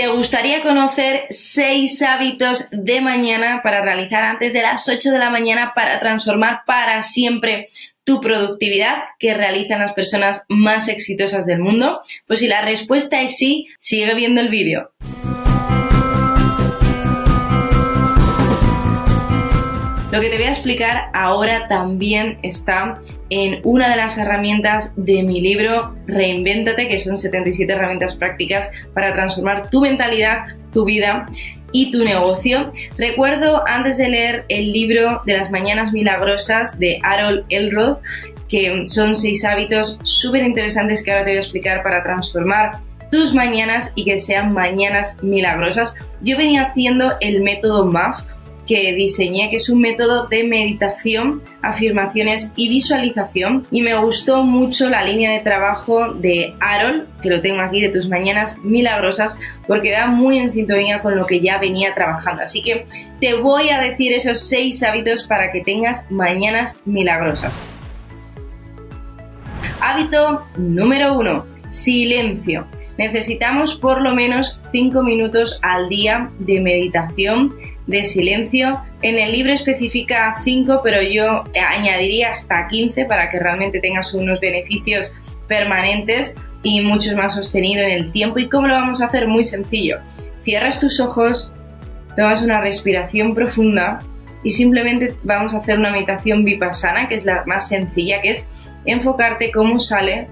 ¿Te gustaría conocer seis hábitos de mañana para realizar antes de las 8 de la mañana para transformar para siempre tu productividad que realizan las personas más exitosas del mundo? Pues si la respuesta es sí, sigue viendo el vídeo. Lo que te voy a explicar ahora también está en una de las herramientas de mi libro Reinvéntate, que son 77 herramientas prácticas para transformar tu mentalidad, tu vida y tu negocio. Recuerdo antes de leer el libro de las mañanas milagrosas de Harold Elrod, que son seis hábitos súper interesantes que ahora te voy a explicar para transformar tus mañanas y que sean mañanas milagrosas. Yo venía haciendo el método MAF que diseñé, que es un método de meditación, afirmaciones y visualización. Y me gustó mucho la línea de trabajo de Aaron, que lo tengo aquí de tus mañanas milagrosas, porque va muy en sintonía con lo que ya venía trabajando. Así que te voy a decir esos seis hábitos para que tengas mañanas milagrosas. Hábito número uno, silencio. Necesitamos por lo menos 5 minutos al día de meditación de silencio. En el libro especifica 5, pero yo añadiría hasta 15 para que realmente tengas unos beneficios permanentes y mucho más sostenido en el tiempo. ¿Y cómo lo vamos a hacer? Muy sencillo. Cierras tus ojos, tomas una respiración profunda y simplemente vamos a hacer una meditación vipassana, que es la más sencilla, que es enfocarte cómo sale,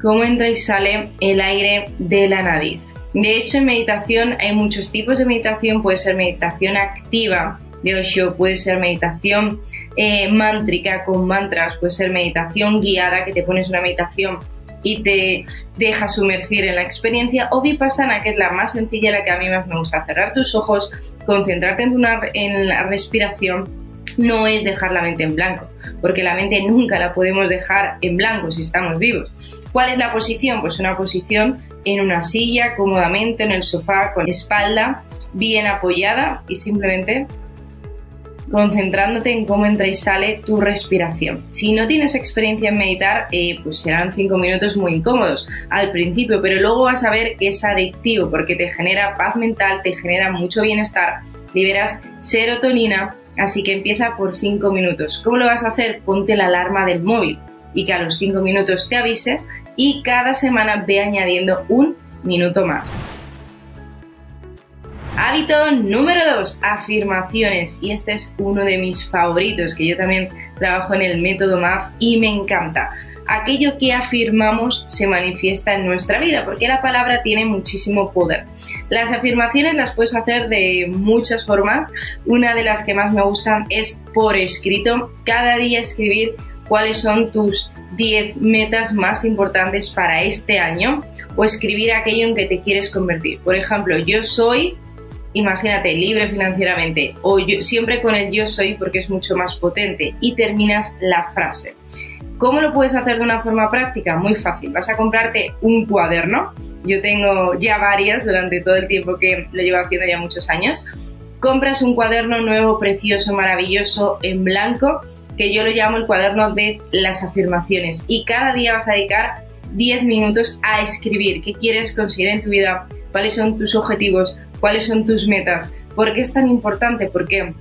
cómo entra y sale el aire de la nariz. De hecho, en meditación hay muchos tipos de meditación. Puede ser meditación activa de Osho, puede ser meditación eh, mántrica con mantras, puede ser meditación guiada, que te pones una meditación y te deja sumergir en la experiencia, o vipassana, que es la más sencilla, la que a mí más me gusta, cerrar tus ojos, concentrarte en, en la respiración, no es dejar la mente en blanco, porque la mente nunca la podemos dejar en blanco si estamos vivos. ¿Cuál es la posición? Pues una posición en una silla, cómodamente, en el sofá, con espalda bien apoyada y simplemente concentrándote en cómo entra y sale tu respiración. Si no tienes experiencia en meditar, eh, pues serán cinco minutos muy incómodos al principio, pero luego vas a ver que es adictivo porque te genera paz mental, te genera mucho bienestar, liberas serotonina, así que empieza por cinco minutos. ¿Cómo lo vas a hacer? Ponte la alarma del móvil y que a los cinco minutos te avise y cada semana ve añadiendo un minuto más. Hábito número 2, afirmaciones. Y este es uno de mis favoritos, que yo también trabajo en el método MAF y me encanta. Aquello que afirmamos se manifiesta en nuestra vida, porque la palabra tiene muchísimo poder. Las afirmaciones las puedes hacer de muchas formas. Una de las que más me gustan es por escrito. Cada día escribir cuáles son tus 10 metas más importantes para este año o escribir aquello en que te quieres convertir. Por ejemplo, yo soy, imagínate, libre financieramente o yo, siempre con el yo soy porque es mucho más potente y terminas la frase. ¿Cómo lo puedes hacer de una forma práctica? Muy fácil. Vas a comprarte un cuaderno. Yo tengo ya varias durante todo el tiempo que lo llevo haciendo ya muchos años. Compras un cuaderno nuevo, precioso, maravilloso, en blanco que yo lo llamo el cuaderno de las afirmaciones y cada día vas a dedicar 10 minutos a escribir qué quieres conseguir en tu vida, cuáles son tus objetivos, cuáles son tus metas. ¿Por qué es tan importante? Porque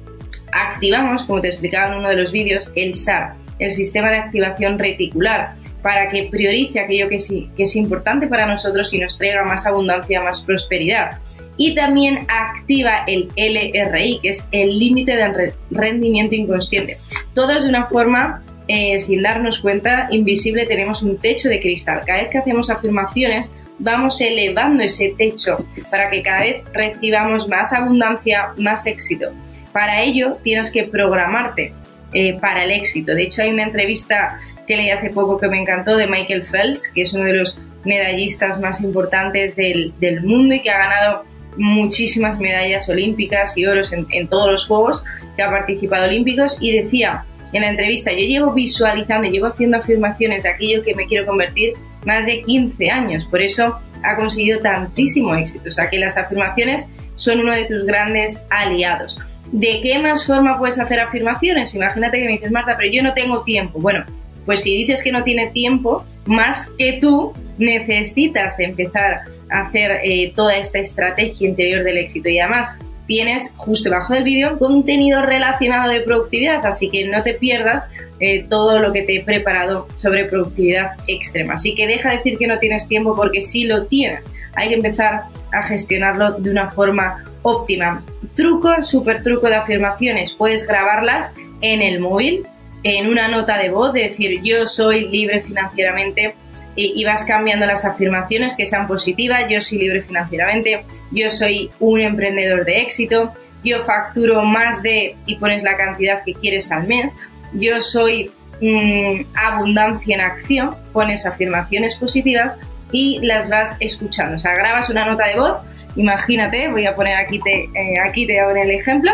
activamos, como te explicaba en uno de los vídeos, el SAR, el sistema de activación reticular, para que priorice aquello que, es importante para nosotros y nos traiga más abundancia, más prosperidad y también activa el LRI, que es el límite de rendimiento inconsciente. Todo de una forma, eh, sin darnos cuenta, invisible, tenemos un techo de cristal. Cada vez que hacemos afirmaciones, vamos elevando ese techo para que cada vez recibamos más abundancia, más éxito. Para ello tienes que programarte eh, para el éxito. De hecho, hay una entrevista que leí hace poco que me encantó de Michael Phelps, que es uno de los medallistas más importantes del, del mundo y que ha ganado muchísimas medallas olímpicas y oros en, en todos los Juegos que ha participado olímpicos y decía en la entrevista, yo llevo visualizando, llevo haciendo afirmaciones de aquello que me quiero convertir más de 15 años, por eso ha conseguido tantísimo éxito, o sea que las afirmaciones son uno de tus grandes aliados. ¿De qué más forma puedes hacer afirmaciones? Imagínate que me dices, Marta, pero yo no tengo tiempo. Bueno, pues si dices que no tiene tiempo, más que tú necesitas empezar a hacer eh, toda esta estrategia interior del éxito. Y además, tienes justo debajo del vídeo contenido relacionado de productividad, así que no te pierdas eh, todo lo que te he preparado sobre productividad extrema. Así que deja de decir que no tienes tiempo porque sí lo tienes. Hay que empezar a gestionarlo de una forma óptima. Truco, super truco de afirmaciones. Puedes grabarlas en el móvil, en una nota de voz, de decir yo soy libre financieramente y, vas cambiando las afirmaciones que sean positivas, yo soy libre financieramente, yo soy un emprendedor de éxito, yo facturo más de y pones la cantidad que quieres al mes, yo soy mm, abundancia en acción, pones afirmaciones positivas y las vas escuchando. O sea, grabas una nota de voz, imagínate, voy a poner aquí te, eh, aquí te hago el ejemplo,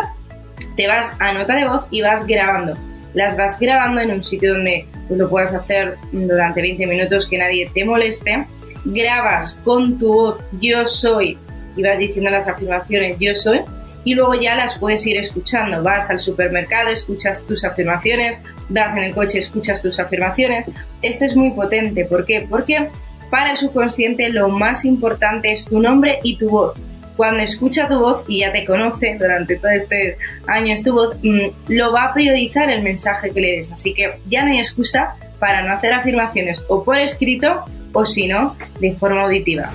te vas a nota de voz y vas grabando las vas grabando en un sitio donde lo puedas hacer durante 20 minutos que nadie te moleste, grabas con tu voz yo soy y vas diciendo las afirmaciones yo soy y luego ya las puedes ir escuchando. Vas al supermercado, escuchas tus afirmaciones, vas en el coche, escuchas tus afirmaciones. Esto es muy potente. ¿Por qué? Porque para el subconsciente lo más importante es tu nombre y tu voz cuando escucha tu voz y ya te conoce durante todo este año tu voz, mm, lo va a priorizar el mensaje que le des. Así que ya no hay excusa para no hacer afirmaciones o por escrito o si no, de forma auditiva.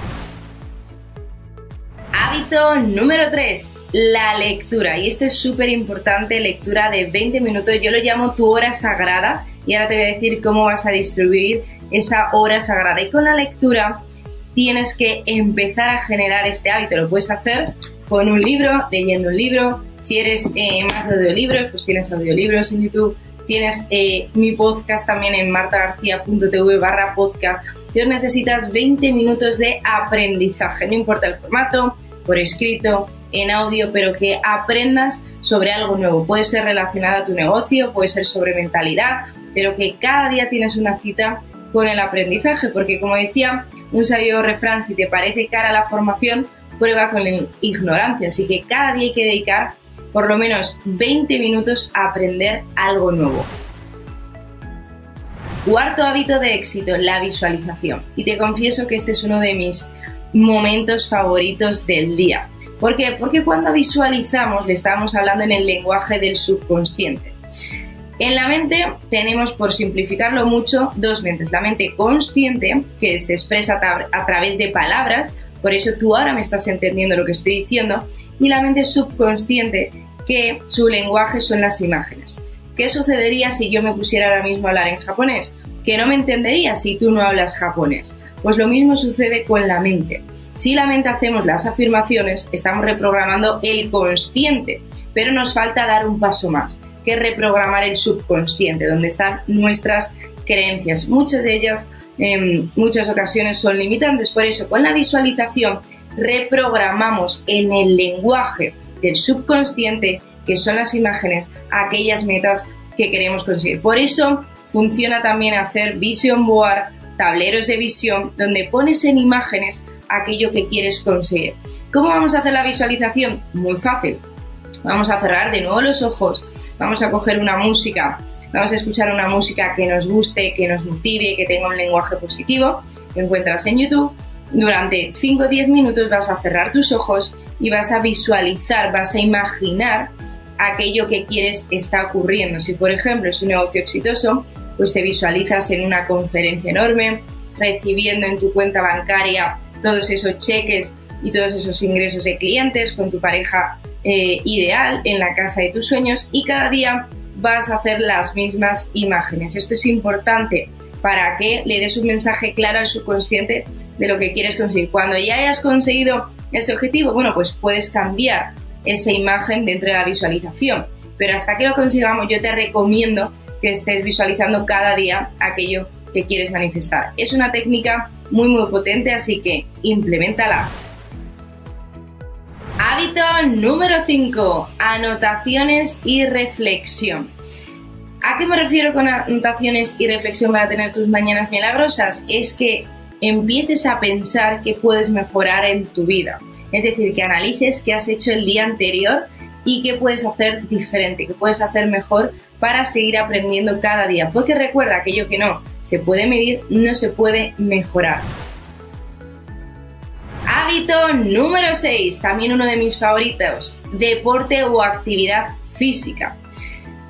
Hábito número 3, la lectura. Y esto es súper importante, lectura de 20 minutos. Yo lo llamo tu hora sagrada y ahora te voy a decir cómo vas a distribuir esa hora sagrada. Y con la lectura tienes que empezar a generar este hábito. Lo puedes hacer con un libro, leyendo un libro. Si eres eh, más de audiolibros, pues tienes audiolibros en YouTube. Tienes eh, mi podcast también en martagarcía.tv barra podcast. Pero necesitas 20 minutos de aprendizaje, no importa el formato, por escrito, en audio, pero que aprendas sobre algo nuevo. Puede ser relacionado a tu negocio, puede ser sobre mentalidad, pero que cada día tienes una cita con el aprendizaje, porque como decía un sabio refrán, si te parece cara la formación, prueba con la ignorancia. Así que cada día hay que dedicar por lo menos 20 minutos a aprender algo nuevo. Cuarto hábito de éxito, la visualización. Y te confieso que este es uno de mis momentos favoritos del día. ¿Por qué? Porque cuando visualizamos le estamos hablando en el lenguaje del subconsciente. En la mente tenemos, por simplificarlo mucho, dos mentes. La mente consciente, que se expresa a través de palabras, por eso tú ahora me estás entendiendo lo que estoy diciendo, y la mente subconsciente, que su lenguaje son las imágenes. ¿Qué sucedería si yo me pusiera ahora mismo a hablar en japonés? Que no me entendería si tú no hablas japonés. Pues lo mismo sucede con la mente. Si la mente hacemos las afirmaciones, estamos reprogramando el consciente, pero nos falta dar un paso más que reprogramar el subconsciente, donde están nuestras creencias. Muchas de ellas en muchas ocasiones son limitantes, por eso con la visualización reprogramamos en el lenguaje del subconsciente, que son las imágenes, aquellas metas que queremos conseguir. Por eso funciona también hacer vision board, tableros de visión, donde pones en imágenes aquello que quieres conseguir. ¿Cómo vamos a hacer la visualización? Muy fácil. Vamos a cerrar de nuevo los ojos, vamos a coger una música, vamos a escuchar una música que nos guste, que nos motive, que tenga un lenguaje positivo, que encuentras en YouTube. Durante 5 o 10 minutos vas a cerrar tus ojos y vas a visualizar, vas a imaginar aquello que quieres está ocurriendo. Si por ejemplo es un negocio exitoso, pues te visualizas en una conferencia enorme, recibiendo en tu cuenta bancaria todos esos cheques y todos esos ingresos de clientes con tu pareja eh, ideal en la casa de tus sueños y cada día vas a hacer las mismas imágenes. Esto es importante para que le des un mensaje claro al subconsciente de lo que quieres conseguir. Cuando ya hayas conseguido ese objetivo, bueno, pues puedes cambiar esa imagen dentro de la visualización. Pero hasta que lo consigamos, yo te recomiendo que estés visualizando cada día aquello que quieres manifestar. Es una técnica muy muy potente, así que implementala. Hábito número 5. Anotaciones y reflexión. ¿A qué me refiero con anotaciones y reflexión para tener tus mañanas milagrosas? Es que empieces a pensar que puedes mejorar en tu vida. Es decir, que analices qué has hecho el día anterior y qué puedes hacer diferente, qué puedes hacer mejor para seguir aprendiendo cada día. Porque recuerda aquello que no se puede medir, no se puede mejorar. Hábito número 6, también uno de mis favoritos, deporte o actividad física.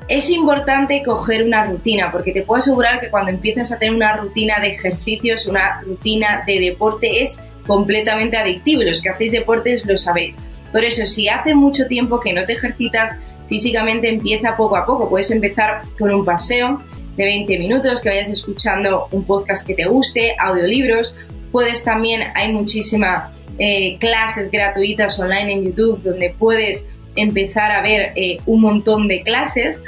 Es importante coger una rutina porque te puedo asegurar que cuando empiezas a tener una rutina de ejercicios, una rutina de deporte es completamente adictivo los que hacéis deportes lo sabéis. Por eso, si hace mucho tiempo que no te ejercitas físicamente, empieza poco a poco. Puedes empezar con un paseo de 20 minutos, que vayas escuchando un podcast que te guste, audiolibros Puedes también, hay muchísimas eh, clases gratuitas online en YouTube donde puedes empezar a ver eh, un montón de clases,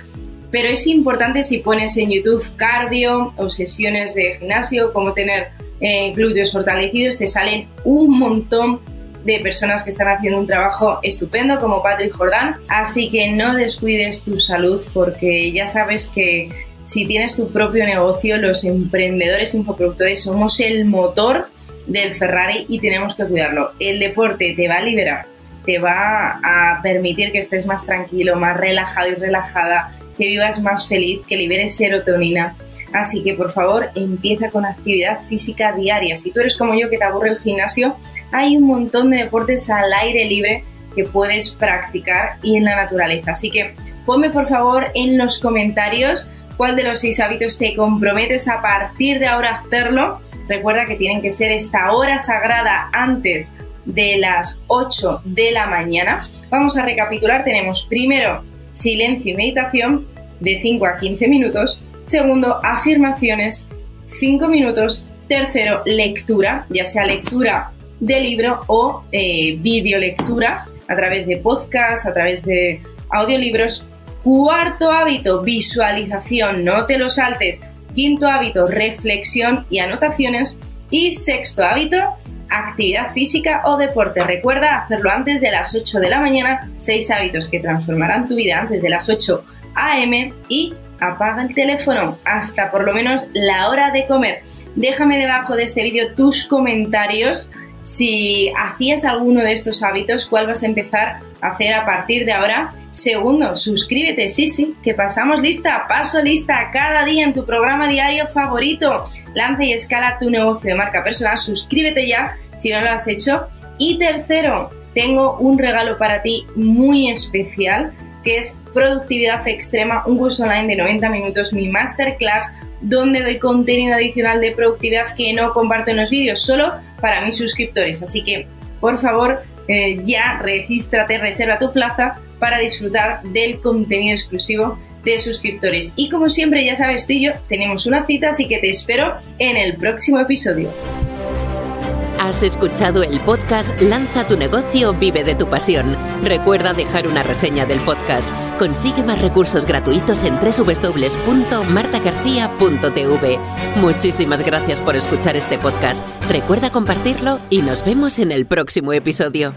pero es importante si pones en YouTube cardio o sesiones de gimnasio, cómo tener eh, glúteos fortalecidos, te salen un montón de personas que están haciendo un trabajo estupendo como Patrick Jordan, así que no descuides tu salud porque ya sabes que si tienes tu propio negocio, los emprendedores infoproductores somos el motor del Ferrari y tenemos que cuidarlo. El deporte te va a liberar, te va a permitir que estés más tranquilo, más relajado y relajada, que vivas más feliz, que liberes serotonina. Así que por favor empieza con actividad física diaria. Si tú eres como yo que te aburre el gimnasio, hay un montón de deportes al aire libre que puedes practicar y en la naturaleza. Así que ponme por favor en los comentarios cuál de los seis hábitos te comprometes a partir de ahora a hacerlo Recuerda que tienen que ser esta hora sagrada antes de las 8 de la mañana. Vamos a recapitular. Tenemos primero silencio y meditación de 5 a 15 minutos. Segundo, afirmaciones 5 minutos. Tercero, lectura, ya sea lectura de libro o eh, videolectura a través de podcast, a través de audiolibros. Cuarto hábito, visualización, no te lo saltes. Quinto hábito, reflexión y anotaciones. Y sexto hábito, actividad física o deporte. Recuerda hacerlo antes de las 8 de la mañana. Seis hábitos que transformarán tu vida antes de las 8 a.m. Y apaga el teléfono hasta por lo menos la hora de comer. Déjame debajo de este vídeo tus comentarios si hacías alguno de estos hábitos, cuál vas a empezar a hacer a partir de ahora. Segundo, suscríbete, sí, sí, que pasamos lista, paso lista cada día en tu programa diario favorito. Lanza y escala tu negocio de marca personal, suscríbete ya si no lo has hecho. Y tercero, tengo un regalo para ti muy especial que es Productividad Extrema, un curso online de 90 minutos, mi masterclass donde doy contenido adicional de productividad que no comparto en los vídeos, solo para mis suscriptores. Así que, por favor, eh, ya regístrate, reserva tu plaza para disfrutar del contenido exclusivo de suscriptores. Y como siempre, ya sabes, tú y yo tenemos una cita, así que te espero en el próximo episodio. Has escuchado el podcast Lanza tu negocio, vive de tu pasión. Recuerda dejar una reseña del podcast. Consigue más recursos gratuitos en www.martagarcía.tv. Muchísimas gracias por escuchar este podcast. Recuerda compartirlo y nos vemos en el próximo episodio.